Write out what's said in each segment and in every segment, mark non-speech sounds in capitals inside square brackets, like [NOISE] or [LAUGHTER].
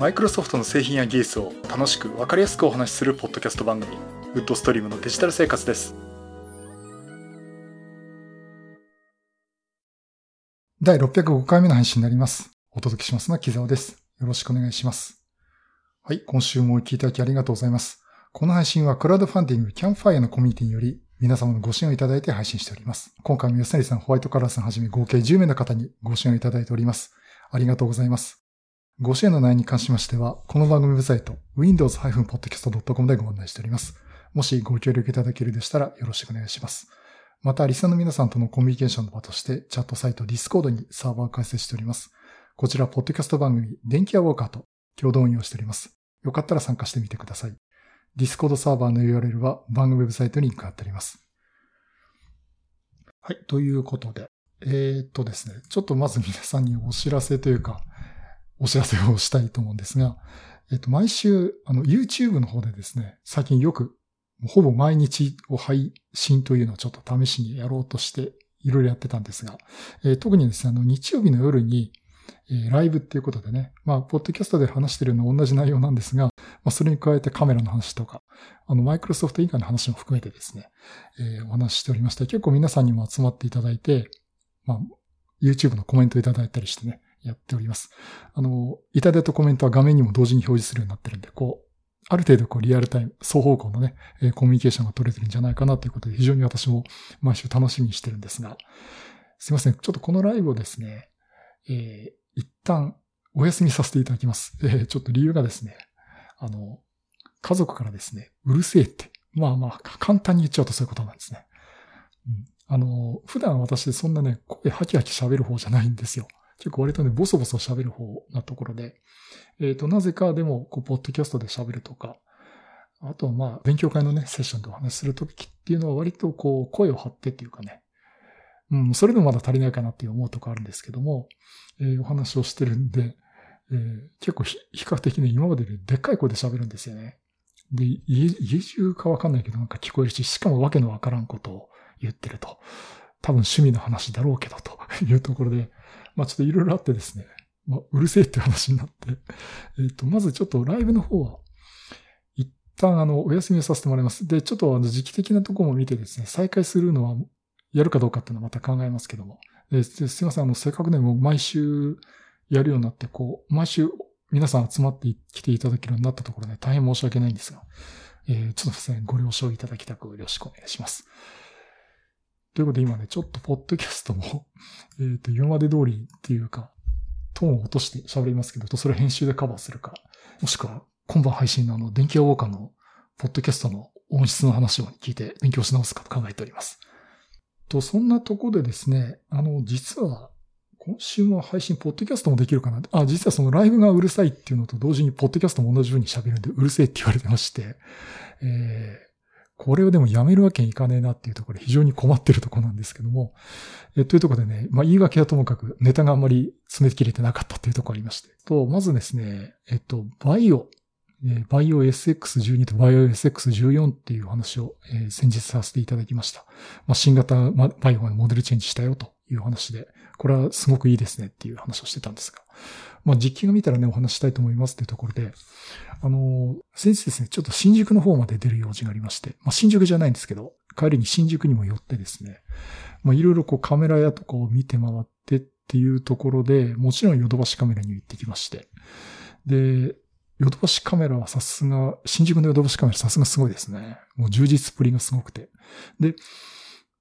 マイクロソフトの製品や技術を楽しく分かりやすくお話しするポッドキャスト番組ウッドストリームのデジタル生活です第605回目の配信になりますお届けしますのは木沢ですよろしくお願いしますはい今週もお聞きいただきありがとうございますこの配信はクラウドファンディングキャンファイアのコミュニティにより皆様のご支援をいただいて配信しております。今回も吉成さん、ホワイトカラーさんはじめ合計10名の方にご支援をいただいております。ありがとうございます。ご支援の内容に関しましては、この番組ウェブサイト、windows-podcast.com でご案内しております。もしご協力いただけるでしたらよろしくお願いします。また、リスナーの皆さんとのコミュニケーションの場として、チャットサイト Discord にサーバーを開設しております。こちら、ポッドキャスト番組、電気屋ウォーカーと共同運用しております。よかったら参加してみてください。Discord サーバーの URL は番組ウェブサイトにリンク貼ってあります。はい。ということで、えー、っとですね、ちょっとまず皆さんにお知らせというか、お知らせをしたいと思うんですが、えっと、毎週、あの、YouTube の方でですね、最近よく、ほぼ毎日を配信というのをちょっと試しにやろうとして、いろいろやってたんですが、えー、特にですね、あの、日曜日の夜に、えー、ライブっていうことでね、まあ、ポッドキャストで話してるの同じ内容なんですが、まあ、それに加えてカメラの話とか、あの、マイクロソフト以外の話も含めてですね、えー、お話ししておりまして、結構皆さんにも集まっていただいて、まあ、YouTube のコメントいただいたりしてね、やっております。あの、いただいたコメントは画面にも同時に表示するようになってるんで、こう、ある程度こうリアルタイム、双方向のね、コミュニケーションが取れてるんじゃないかなということで、非常に私も毎週楽しみにしてるんですが、すいません。ちょっとこのライブをですね、えー、一旦お休みさせていただきます。えー、ちょっと理由がですね、あの、家族からですね、うるせえって、まあまあ、簡単に言っちゃうとそういうことなんですね。うん、あの、普段私そんなね、声ハキハキ喋る方じゃないんですよ。結構割とね、ボソボソ喋る方なところで、えっ、ー、と、なぜかでも、こう、ポッドキャストで喋るとか、あとはまあ、勉強会のね、セッションでお話しするときっていうのは割とこう、声を張ってっていうかね、うん、それでもまだ足りないかなって思うとこあるんですけども、えー、お話をしてるんで、えー、結構比較的ね、今までででっかい声で喋るんですよね。で、家、家中かわかんないけどなんか聞こえるし、しかもわけのわからんことを言ってると。多分趣味の話だろうけどというところで、まあちょっといろいろあってですね、まあ、うるせえって話になって、[LAUGHS] えっ、ー、と、まずちょっとライブの方は、一旦あの、お休みをさせてもらいます。で、ちょっとあの、時期的なところも見てですね、再開するのは、やるかどうかっていうのはまた考えますけども。すいません、あの、せっかくね、もう毎週やるようになって、こう、毎週皆さん集まってきていただけるようになったところで、大変申し訳ないんですが、えー、ちょっとですね、ご了承いただきたくよろしくお願いします。ということで今ね、ちょっとポッドキャストも [LAUGHS] えっと、今まで通りっていうか、トーンを落として喋りますけど、それ編集でカバーするか、もしくは今晩配信のあの、電気屋ウォーカーのポッドキャストの音質の話を聞いて勉強し直すかと考えております。と、そんなとこでですね、あの、実は、今週も配信、ポッドキャストもできるかなあ、実はそのライブがうるさいっていうのと同時に、ポッドキャストも同じ風に喋るんで、うるせえって言われてまして、えこれをでもやめるわけにいかねえなっていうところで非常に困ってるところなんですけども、えというところでね、まあ言い訳はともかくネタがあんまり詰め切れてなかったっていうところありまして。と、まずですね、えっと、バイオ、えバイオ SX12 とバイオ SX14 っていう話を、え先日させていただきました。まあ、新型バイオがモデルチェンジしたよという話で、これはすごくいいですねっていう話をしてたんですが。まあ、実機が見たらね、お話したいと思いますっていうところで、あの、先日ですね、ちょっと新宿の方まで出る用事がありまして、まあ、新宿じゃないんですけど、帰りに新宿にも寄ってですね、まあ、いろいろこうカメラ屋とかを見て回ってっていうところで、もちろんヨドバシカメラに行ってきまして、で、ヨドバシカメラはさすが、新宿のヨドバシカメラさすがすごいですね。もう充実っぷりがすごくて。で、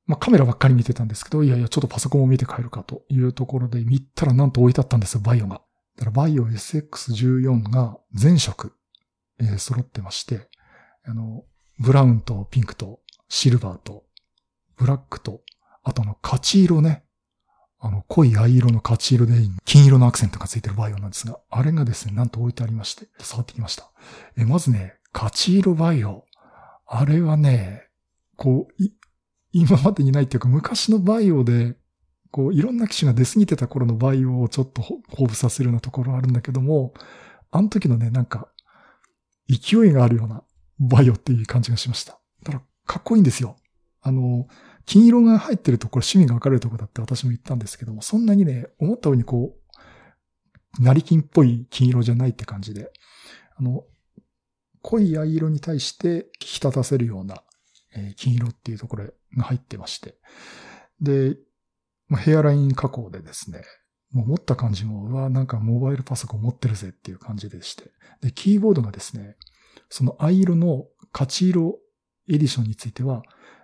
まあ、カメラばっかり見てたんですけど、いやいや、ちょっとパソコンを見て帰るかというところで見たらなんと置いてあったんですよ、バイオが。だからバイオ SX14 が全色、えー、揃ってまして、あの、ブラウンとピンクとシルバーとブラックと、あとの勝ち色ね。あの、濃い藍色の勝ち色で金色のアクセントがついてるバイオなんですが、あれがですね、なんと置いてありまして、触ってきました。え、まずね、勝ち色バイオ。あれはね、こう、[LAUGHS] 今までにないっていうか、昔のバイオでこう、いろんな機種が出過ぎてた頃のバイオをちょっと興奮させるようなところあるんだけども、あの時のね、なんか、勢いがあるようなバイオっていう感じがしました。だから、かっこいいんですよ。あの、金色が入ってるところ趣味が分かれるところだって私も言ったんですけども、そんなにね、思ったようにこう、成金っぽい金色じゃないって感じで、あの、濃い藍色に対して引き立たせるような、えー、金色っていうところが入ってまして。で、まあ、ヘアライン加工でですね、もう持った感じも、うわ、なんかモバイルパソコン持ってるぜっていう感じでして。で、キーボードがですね、その藍色の勝ち色エディションについては、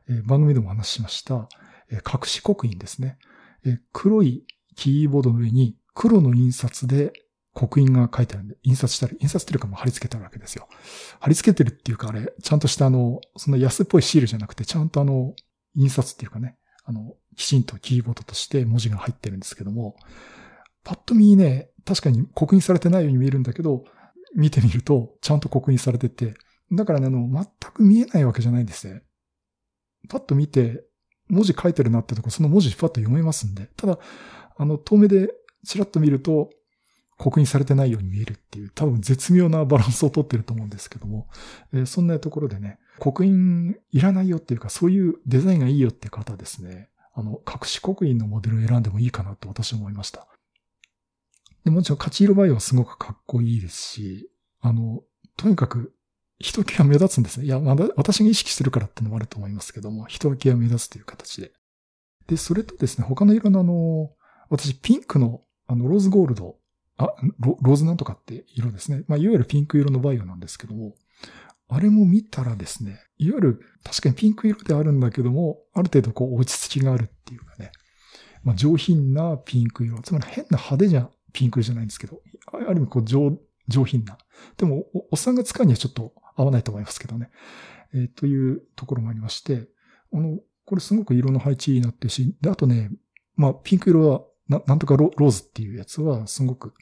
えー、番組でもお話ししました、えー、隠し刻印ですね、えー、黒いキーボードの上に黒の印刷で刻印が書いてあるんで、印刷したり、印刷っていうかも貼り付けてあるわけですよ。貼り付けてるっていうかあれ、ちゃんとしたあの、その安っぽいシールじゃなくて、ちゃんとあの、印刷っていうかね、あの、きちんとキーボードとして文字が入ってるんですけども、パッと見ね、確かに刻印されてないように見えるんだけど、見てみるとちゃんと刻印されてて、だからね、あの、全く見えないわけじゃないんですね。パッと見て、文字書いてるなってとこ、その文字パッと読めますんで。ただ、あの、遠目でチラッと見ると、刻印されてないように見えるっていう、多分絶妙なバランスをとってると思うんですけども、えー、そんなところでね、刻印いらないよっていうか、そういうデザインがいいよって方ですね、あの、隠し刻印のモデルを選んでもいいかなと私は思いました。でもちろん、勝ち色バイオはすごくかっこいいですし、あの、とにかく、人気が目立つんですね。いや、まだ、私が意識するからってのもあると思いますけども、人気が目立つという形で。で、それとですね、他の色のあの、私、ピンクの、あの、ローズゴールド、あ、ローズなんとかって色ですね。まあ、いわゆるピンク色のバイオなんですけども、あれも見たらですね、いわゆる確かにピンク色であるんだけども、ある程度こう落ち着きがあるっていうかね、まあ、上品なピンク色。つまり変な派手じゃピンク色じゃないんですけど、ある意味こう上、上品な。でもお、おっさんが使うにはちょっと合わないと思いますけどね。えー、というところもありまして、あの、これすごく色の配置になってるし、で、あとね、まあ、ピンク色は、ななんとかローズっていうやつは、すごく、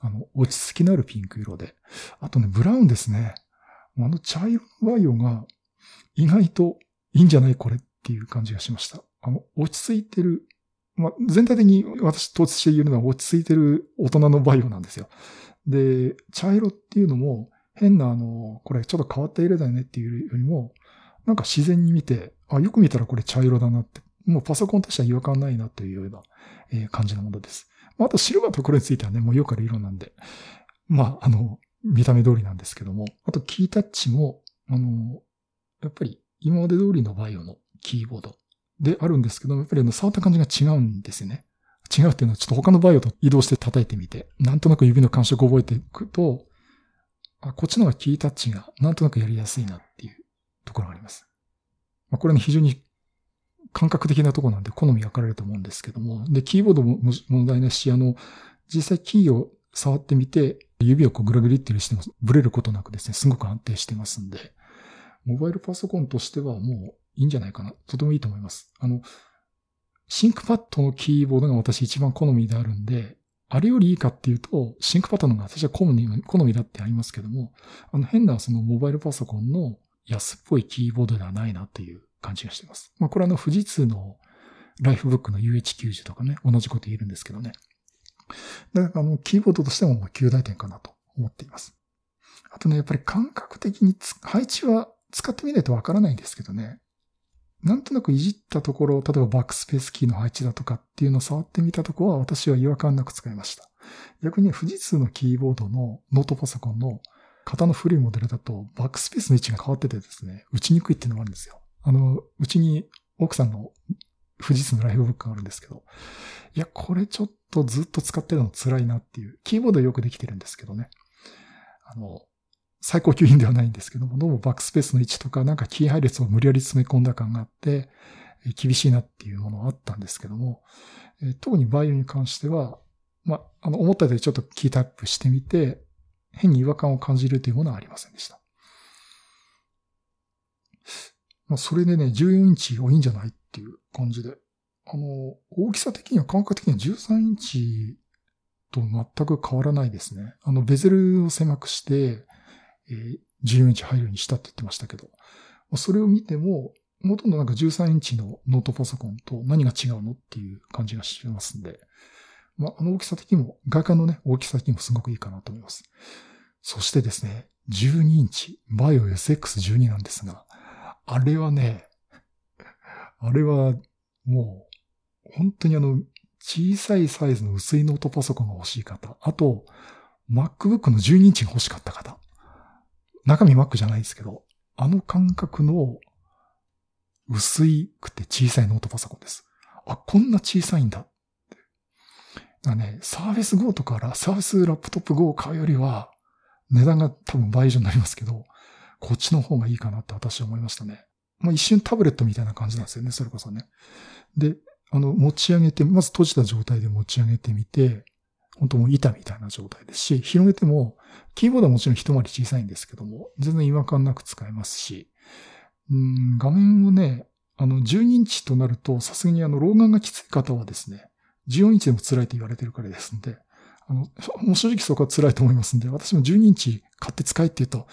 あの、落ち着きのあるピンク色で。あとね、ブラウンですね。あの茶色のバイオが、意外といいんじゃないこれっていう感じがしました。あの、落ち着いてるまあ、全体的に私統一して言えるのは落ち着いてる大人のバイオなんですよ。で、茶色っていうのも変なあの、これちょっと変わった色だよねっていうよりも、なんか自然に見て、あ、よく見たらこれ茶色だなって、もうパソコンとしては違和感ないなというような、え感じのものです。あとシルバーとこれについてはね、もうよくある色なんで、まあ、あの、見た目通りなんですけども、あとキータッチも、あの、やっぱり今まで通りのバイオのキーボードであるんですけども、やっぱりあの触った感じが違うんですよね。違うっていうのはちょっと他のバイオと移動して叩いてみて、なんとなく指の感触を覚えていくと、あ、こっちの方がキータッチがなんとなくやりやすいなっていうところがあります。まあ、これね、非常に感覚的なところなんで好み分かれると思うんですけども、で、キーボードも問題ないし、あの、実際キーを触ってみて、指をこうグリグリってしてもブレることなくですね、すごく安定してますんで、モバイルパソコンとしてはもういいんじゃないかな。とてもいいと思います。あの、 ThinkPad のキーボードが私一番好みであるんで、あれよりいいかっていうと、 ThinkPad の方が私は好み好みだってありますけども、あの変なそのモバイルパソコンの安っぽいキーボードではないなっていう感じがしています。まあこれあの富士通のライフブックの UH90 とかね、同じこと言えるんですけどね。だからあの、キーボードとしてももう9大点かなと思っています。あとね、やっぱり感覚的に配置は使ってみないとわからないんですけどね。なんとなくいじったところ、例えばバックスペースキーの配置だとかっていうのを触ってみたところは私は違和感なく使いました。逆に富士通のキーボードのノートパソコンの型の古いモデルだとバックスペースの位置が変わっててですね、打ちにくいっていうのがあるんですよ。あの、うちに奥さんの富士通のライフブックがあるんですけど、いや、これちょっとずっと使ってるの辛いなっていう、キーボードよくできてるんですけどね。あの、最高級品ではないんですけども、どうもバックスペースの位置とか、なんかキー配列を無理やり詰め込んだ感があって、厳しいなっていうものはあったんですけども、特にバイオに関しては、まあ、あの、思ったよりちょっとキータップしてみて、変に違和感を感じるというものはありませんでした。まあ、それでね、14インチ多いんじゃないっていう感じで。あの、大きさ的には感覚的には13インチと全く変わらないですね。あの、ベゼルを狭くして、えー、14インチ入るようにしたって言ってましたけど、それを見ても、ほとんどなんか13インチのノートパソコンと何が違うのっていう感じがしますんで、まあ、あの大きさ的にも、外観のね、大きさ的にもすごくいいかなと思います。そしてですね、12インチ、バイオ SX12 なんですが、あれはね、あれはもう、本当にあの、小さいサイズの薄いノートパソコンが欲しい方、あと、MacBook の12インチが欲しかった方。中身 Mac じゃないですけど、あの感覚の薄いくて小さいノートパソコンです。あ、こんな小さいんだ。だね、サーフェス Go とかサーフェスラップトップ Go を買うよりは、値段が多分倍以上になりますけど、こっちの方がいいかなって私は思いましたね。まあ一瞬タブレットみたいな感じなんですよね、それこそね。で、あの、持ち上げて、まず閉じた状態で持ち上げてみて、本当もう板みたいな状態ですし、広げても、キーボードはもちろん一回り小さいんですけども、全然違和感なく使えますし、うん、画面をね、あの、12インチとなると、さすがにあの、老眼がきつい方はですね、14インチでも辛いと言われてるからですので、あの、もう正直そこは辛いと思いますんで、私も12インチ買って使えって言うと、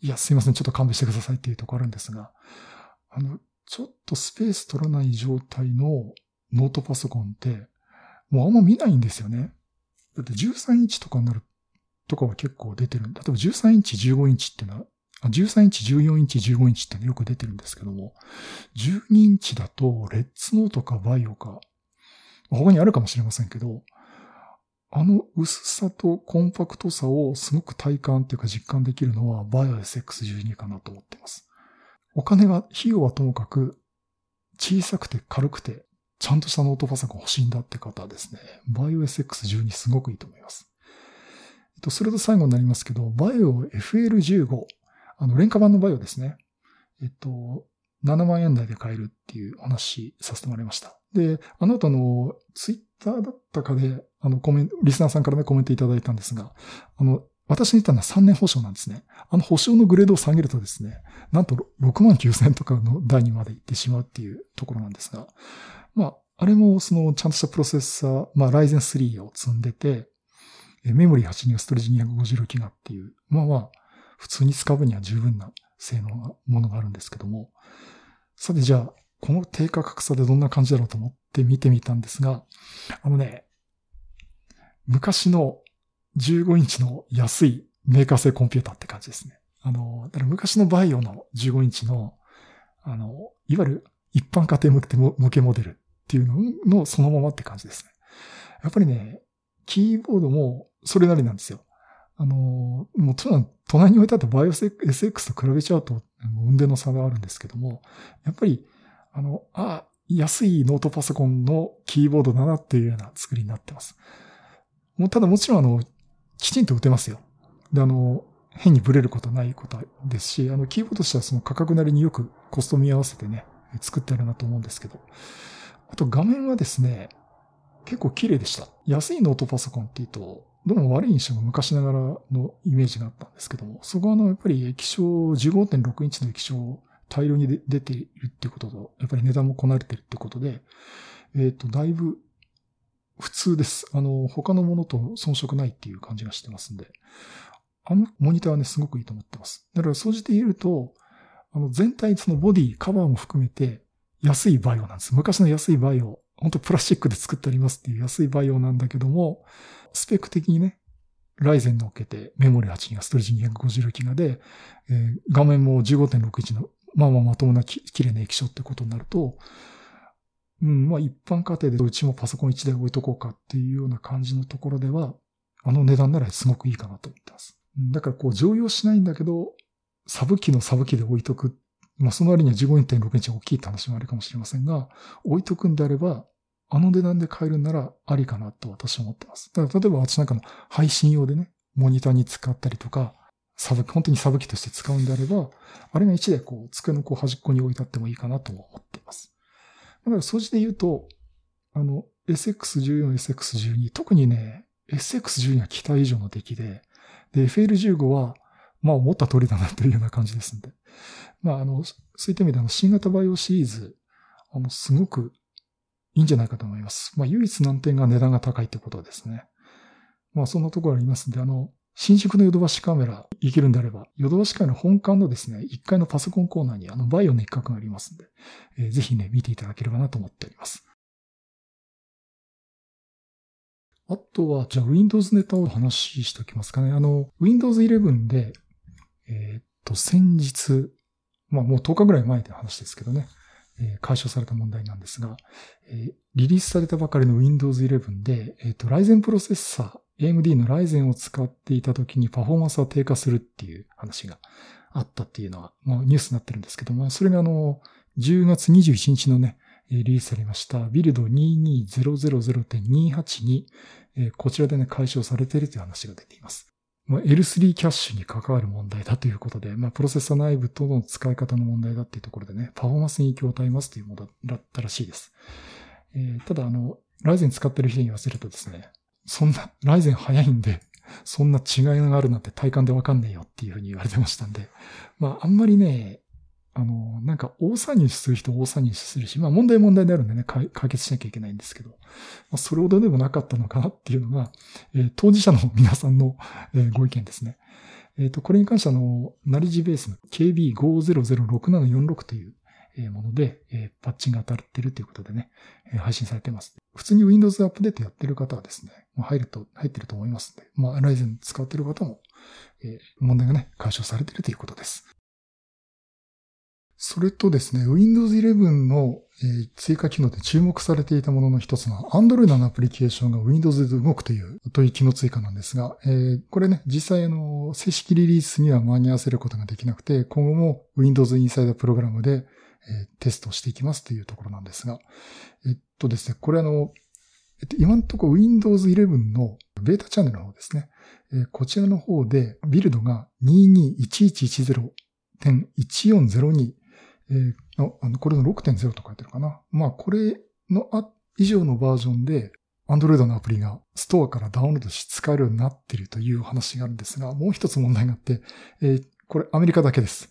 いや、すいません、ちょっと勘弁してくださいっていうところあるんですが、あの、ちょっとスペース取らない状態のノートパソコンって、もうあんま見ないんですよね。だって13インチとかになるとかは結構出てる。例えば13インチ、15インチってのは、13インチ、14インチ、15インチってよく出てるんですけども、12インチだと、レッツノートかバイオか、他にあるかもしれませんけど、あの薄さとコンパクトさをすごく体感っていうか実感できるのはバイオ SX12 かなと思ってます。お金は、費用はともかく小さくて軽くてちゃんとしたノートパソコン欲しいんだって方はですね、バイオ SX12 すごくいいと思います。えっと、それと最後になりますけど、バイオ FL15、あの、廉価版のバイオですね。えっと、7万円台で買えるっていう話させてもらいました。で、あの後の、ツイッターだったかで、あの、コメント、リスナーさんからね、コメントいただいたんですが、あの、私に言ったのは3年保証なんですね。あの保証のグレードを下げるとですね、なんと6万9000とかの台にまで行ってしまうっていうところなんですが、まあ、あれもそのちゃんとしたプロセッサー、まあ、Ryzen 3を積んでて、メモリー8ギガ、ストレージ256ギガっていう、まあまあ、普通に使うには十分な性能なものがあるんですけども、さてじゃあ、この低価格差でどんな感じだろうと思って見てみたんですが、あのね、昔の15インチの安いメーカー製コンピューターって感じですね。あの、だから昔のバイオの15インチの、あの、いわゆる一般家庭向けモデルっていうののそのままって感じですね。やっぱりね、キーボードもそれなりなんですよ。あの、もちろん隣に置いてあった BIOSX と比べちゃうと、運転の差があるんですけども、やっぱり、あの、あ、安いノートパソコンのキーボードだなっていうような作りになってます。もうただもちろんあの、きちんと打てますよ。で、あの、変にブレることないことですし、あの、キーボードとしてはその価格なりによくコスト見合わせてね、作ってあるなと思うんですけど、あと画面はですね、結構綺麗でした。安いノートパソコンっていうと、どうも悪い印象が昔ながらのイメージがあったんですけども、そこはあの、やっぱり液晶、15.6インチの液晶を大量に出ているっていうことと、やっぱり値段もこなれてるってことで、えっ、ー、と、だいぶ普通です。あの、他のものと遜色ないっていう感じがしてますんで、あのモニターはね、すごくいいと思ってます。だから、総じて言えると、あの、全体そのボディ、カバーも含めて、安いバイオなんです。昔の安いバイオ、本当プラスチックで作ってありますっていう安いバイオなんだけども、スペック的にね、ライゼン乗っけて、メモリ8ギガ、ストレージ256ギガで、えー、画面も15.61の、まあまあまともな綺麗な液晶ってことになると、うん、まあ一般家庭でうちもパソコン1台置いとこうかっていうような感じのところでは、あの値段ならすごくいいかなと思ってます。だからこう常用しないんだけど、サブ機のサブ機で置いとくまあ、その割には15.6インチ大きいって話もあるかもしれませんが、置いとくんであれば、あの値段で買えるならありかなと私は思ってます。だから例えば私なんかの配信用でね、モニターに使ったりとか、サブ、本当にサブ機として使うんであれば、あれが1台こう、机のこう端っこに置いてあってもいいかなと思っています。だから、そじで言うと、あの、SX14、SX12、特にね、SX12 は期待以上の出来で、で、FL15 は、まあ思った通りだなというような感じですんで。まああの、そういった意味であの、新型バイオシリーズ、あの、すごくいいんじゃないかと思います。まあ唯一難点が値段が高いってことですね。まあそんなところありますんで、あの、新宿のヨドバシカメラ行けるんであれば、ヨドバシカメラ本館のですね、1階のパソコンコーナーにあのバイオの一角がありますんで、えー、ぜひね、見ていただければなと思っております。あとは、じゃあ Windows ネタを話しておきますかね。あの、Windows 11で、えー、っと、先日、まあもう10日ぐらい前で話ですけどね、え解消された問題なんですが、えリリースされたばかりの Windows 11で、えっ、と、ライゼンプロセッサー、AMD のライゼンを使っていた時にパフォーマンスが低下するっていう話があったっていうのは、まあ、ニュースになってるんですけども、それがあの、10月21日のね、リリースされましたビルド22000.282に、こちらでね、解消されているという話が出ています。L3 キャッシュに関わる問題だということで、まあ、プロセッサ内部との使い方の問題だっていうところでね、パフォーマンスに影響を与えますというものだったらしいです。えー、ただ、あの、ライゼン使ってる人に言わせるとですね、そんな、ライゼン早いんで、[LAUGHS] そんな違いがあるなんて体感でわかんねえよっていうふうに言われてましたんで、まあ、あんまりね、あの、なんか大騒ぎする人大騒ぎするし、まあ問題問題であるんでね、解決しなきゃいけないんですけど、まあ、それほどでもなかったのかなっていうのが、えー、当事者の皆さんの、えー、ご意見ですね。えっ、ー、と、これに関しては、の、ナリジベースの KB5006746 というもので、えパッチンが当たってるということでね、え配信されてます。普通に Windows アップデートやってる方はですね、入ると、入ってると思いますので、まあ、ライゼン使ってる方も、え問題がね、解消されてるということです。それとですね、Windows 11の追加機能で注目されていたものの一つの Android のアプリケーションが Windows で動くという、という機能追加なんですが、え、これね、実際の正式リリースには間に合わせることができなくて、今後も Windows Insider プログラムで、え、テストしていきますというところなんですが、えっとですね、これあの、えっと、今のところ Windows 11のベータチャンネルの方ですね、え、こちらの方でビルドが221110.1402えー、あの、これの6.0と書いてるかな。まあ、これのあ以上のバージョンで、Android のアプリがストアからダウンロードし使えるようになっているという話があるんですが、もう一つ問題があって、えー、これアメリカだけです。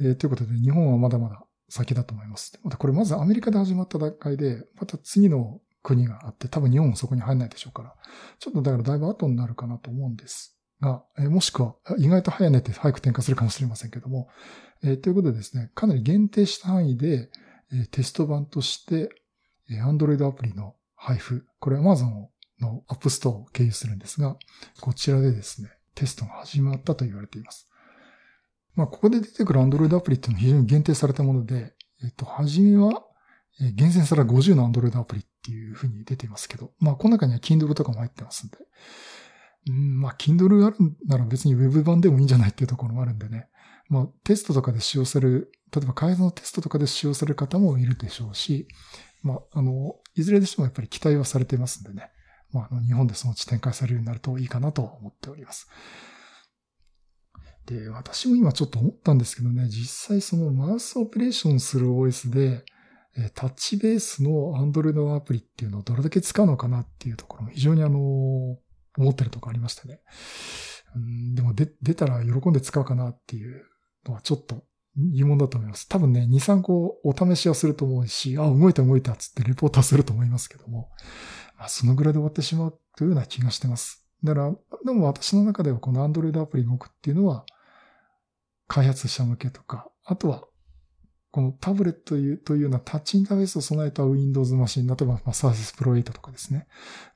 えー、ということで、日本はまだまだ先だと思います。またこれまずアメリカで始まった段階で、また次の国があって、多分日本もそこに入らないでしょうから、ちょっとだからだいぶ後になるかなと思うんですが、え、もしくは意外と早寝て早く転化するかもしれませんけども、え、ということでですね、かなり限定した範囲で、え、テスト版として、え、Android アプリの配布、これ Amazon の App Store を経由するんですが、こちらでですね、テストが始まったと言われています。まあ、ここで出てくる Android アプリっていうのは非常に限定されたもので、えっ、と、はじめは、え、厳選された50の Android アプリっていうふうに出ていますけど、まあ、この中には Kindle とかも入ってますんで、うん、まあ、Kindle あるなら別に Web 版でもいいんじゃないっていうところもあるんでね、まあ、テストとかで使用される、例えば開発のテストとかで使用される方もいるでしょうし、まあ、あの、いずれでしてもやっぱり期待はされていますんでね。まあ、あの、日本でそのうち展開されるようになるといいかなと思っております。で、私も今ちょっと思ったんですけどね、実際そのマウスオペレーションする OS で、タッチベースの Android のアプリっていうのをどれだけ使うのかなっていうところも非常にあの、思ってるとこありましたね。うん、でも出たら喜んで使うかなっていうのはちょっと疑問だと思います。多分ね、2、3個お試しはすると思うし、あ、動いた動いたっつってレポートはすると思いますけども、まあ、そのぐらいで終わってしまうというような気がしてます。だから、でも私の中ではこの Android アプリ動くっていうのは、開発者向けとか、あとは、このタブレットというというようなタッチインターフェースを備えた Windows マシン、例えば、まあ、Surface Pro 8とかですね。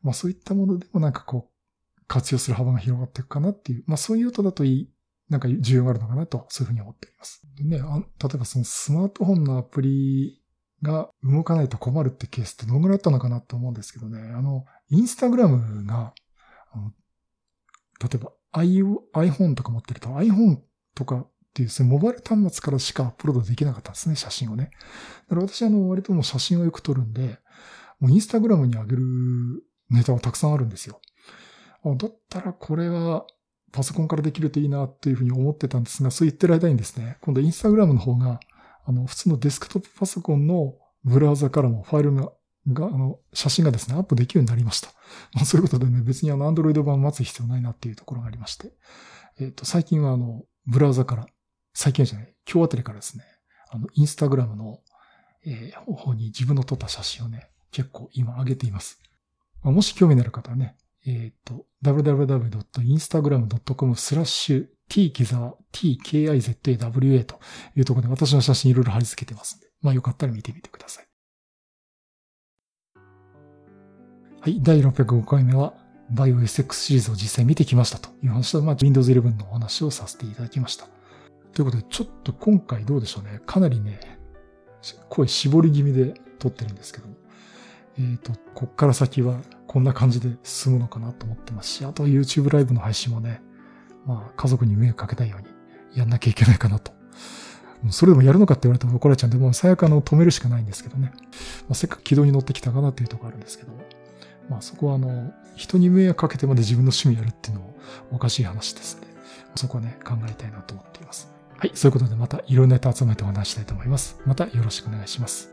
まあそういったものでもなんかこう、活用する幅が広がっていくかなっていう、まあそういう音だといいなんか需要があるのかなと、そういうふうに思っております。でね、あ例えばそのスマートフォンのアプリが動かないと困るってケースってどのぐらいあったのかなと思うんですけどね、あの、インスタグラムが、あの例えば iPhone とか持ってると iPhone とかっていうですね、モバイル端末からしかアップロードできなかったんですね、写真をね。だから私あの、割ともう写真をよく撮るんで、もうインスタグラムに上げるネタはたくさんあるんですよ。だったらこれはパソコンからできるといいなというふうに思ってたんですが、そう言ってる間にですね、今度インスタグラムの方が、あの、普通のデスクトップパソコンのブラウザからもファイルが、が、あの、写真がですね、アップできるようになりました。まあ、そういうことでね、別にあの、アンドロイド版待つ必要ないなっていうところがありまして、えっ、ー、と、最近はあの、ブラウザから、最近じゃない、今日あたりからですね、あの、インスタグラムの、えー、方に自分の撮った写真をね、結構今上げています。まあ、もし興味のある方はね、えっ、ー、と、www.instagram.com スラッシュ t キザ tkizawa というところで私の写真いろいろ貼り付けてますんで、まあよかったら見てみてください。はい、第605回目は BioSX シリーズを実際見てきましたという話と、まあ Windows 11のお話をさせていただきました。ということで、ちょっと今回どうでしょうね。かなりね、声絞り気味で撮ってるんですけど、えっ、ー、と、こっから先はこんな感じで進むのかなと思ってますし、あと YouTube ライブの配信もね、まあ家族に迷惑かけないようにやんなきゃいけないかなと。それでもやるのかって言われたら怒られちゃうんで、もう最悪あの止めるしかないんですけどね。まあ、せっかく軌道に乗ってきたかなっていうところあるんですけど、まあそこはあの、人に迷惑かけてまで自分の趣味やるっていうのはおかしい話ですね。そこはね、考えたいなと思っています。はい、そういうことでまたいろんなネタ集めてお話したいと思います。またよろしくお願いします。